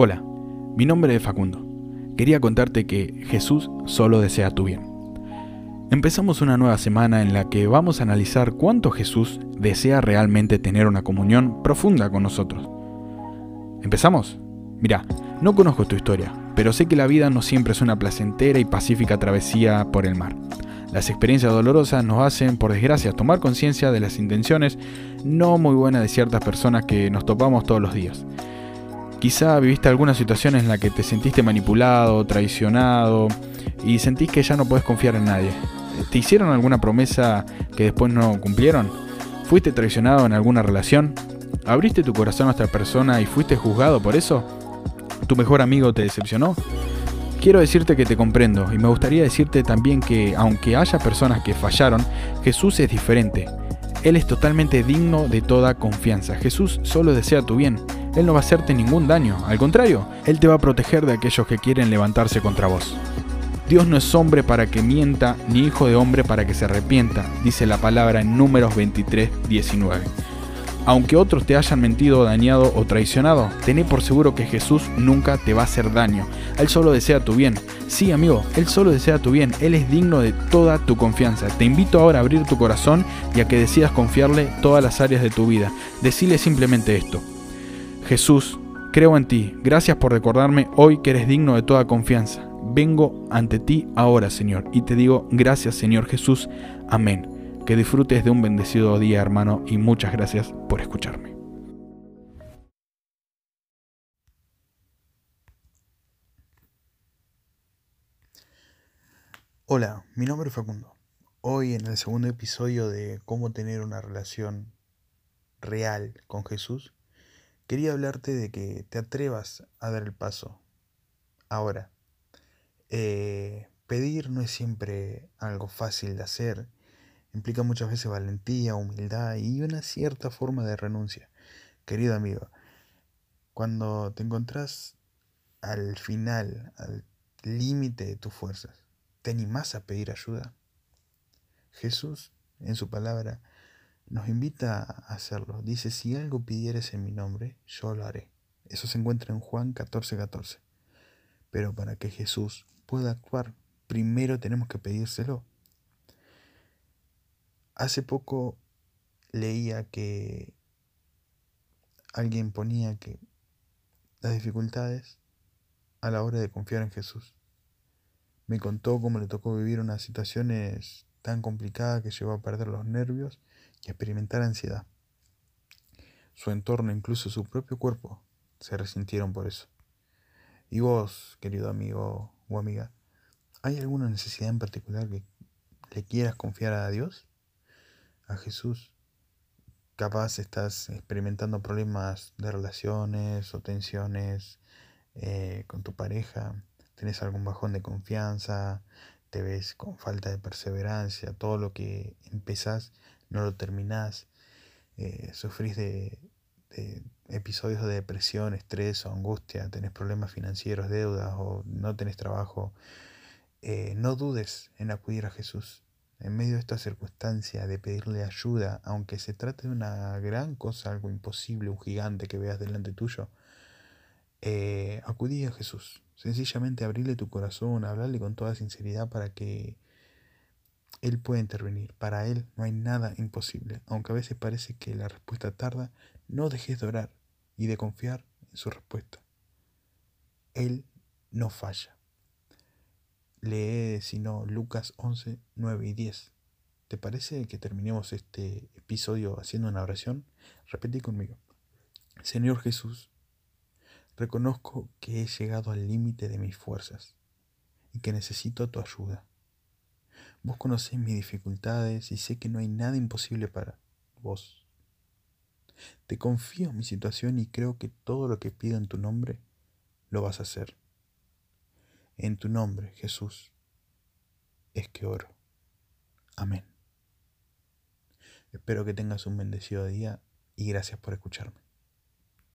Hola, mi nombre es Facundo. Quería contarte que Jesús solo desea tu bien. Empezamos una nueva semana en la que vamos a analizar cuánto Jesús desea realmente tener una comunión profunda con nosotros. ¿Empezamos? Mira, no conozco tu historia, pero sé que la vida no siempre es una placentera y pacífica travesía por el mar. Las experiencias dolorosas nos hacen, por desgracia, tomar conciencia de las intenciones no muy buenas de ciertas personas que nos topamos todos los días. Quizá viviste alguna situación en la que te sentiste manipulado, traicionado y sentís que ya no puedes confiar en nadie. ¿Te hicieron alguna promesa que después no cumplieron? ¿Fuiste traicionado en alguna relación? ¿Abriste tu corazón a otra persona y fuiste juzgado por eso? ¿Tu mejor amigo te decepcionó? Quiero decirte que te comprendo y me gustaría decirte también que aunque haya personas que fallaron, Jesús es diferente. Él es totalmente digno de toda confianza. Jesús solo desea tu bien. Él no va a hacerte ningún daño, al contrario, Él te va a proteger de aquellos que quieren levantarse contra vos. Dios no es hombre para que mienta, ni hijo de hombre para que se arrepienta, dice la palabra en números 23, 19. Aunque otros te hayan mentido, dañado o traicionado, tené por seguro que Jesús nunca te va a hacer daño. Él solo desea tu bien. Sí, amigo, Él solo desea tu bien. Él es digno de toda tu confianza. Te invito ahora a abrir tu corazón y a que decidas confiarle todas las áreas de tu vida. Decile simplemente esto. Jesús, creo en ti. Gracias por recordarme hoy que eres digno de toda confianza. Vengo ante ti ahora, Señor, y te digo gracias, Señor Jesús. Amén. Que disfrutes de un bendecido día, hermano, y muchas gracias por escucharme. Hola, mi nombre es Facundo. Hoy en el segundo episodio de cómo tener una relación real con Jesús, quería hablarte de que te atrevas a dar el paso. Ahora, eh, pedir no es siempre algo fácil de hacer, implica muchas veces valentía, humildad y una cierta forma de renuncia. Querido amigo, cuando te encontrás al final, al límite de tus fuerzas, ¿te animás a pedir ayuda? Jesús, en su palabra, nos invita a hacerlo. Dice, si algo pidieres en mi nombre, yo lo haré. Eso se encuentra en Juan 14:14. 14. Pero para que Jesús pueda actuar, primero tenemos que pedírselo. Hace poco leía que alguien ponía que las dificultades a la hora de confiar en Jesús. Me contó cómo le tocó vivir unas situaciones tan complicadas que llegó a perder los nervios y experimentar ansiedad. Su entorno, incluso su propio cuerpo, se resintieron por eso. Y vos, querido amigo o amiga, ¿hay alguna necesidad en particular que le quieras confiar a Dios? ¿A Jesús? Capaz estás experimentando problemas de relaciones o tensiones eh, con tu pareja, tenés algún bajón de confianza, te ves con falta de perseverancia, todo lo que empezás no lo terminás, eh, sufrís de, episodios de depresión, estrés o angustia, tenés problemas financieros, deudas o no tenés trabajo, eh, no dudes en acudir a Jesús. En medio de esta circunstancia de pedirle ayuda, aunque se trate de una gran cosa, algo imposible, un gigante que veas delante tuyo, eh, acudí a Jesús. Sencillamente abrirle tu corazón, hablarle con toda sinceridad para que Él pueda intervenir. Para Él no hay nada imposible. Aunque a veces parece que la respuesta tarda, no dejes de orar y de confiar en su respuesta. Él no falla. Lee, si no, Lucas 11, 9 y 10. ¿Te parece que terminemos este episodio haciendo una oración? Repetí conmigo. Señor Jesús, Reconozco que he llegado al límite de mis fuerzas y que necesito tu ayuda. Vos conocés mis dificultades y sé que no hay nada imposible para vos. Te confío mi situación y creo que todo lo que pido en tu nombre lo vas a hacer. En tu nombre, Jesús, es que oro. Amén. Espero que tengas un bendecido día y gracias por escucharme.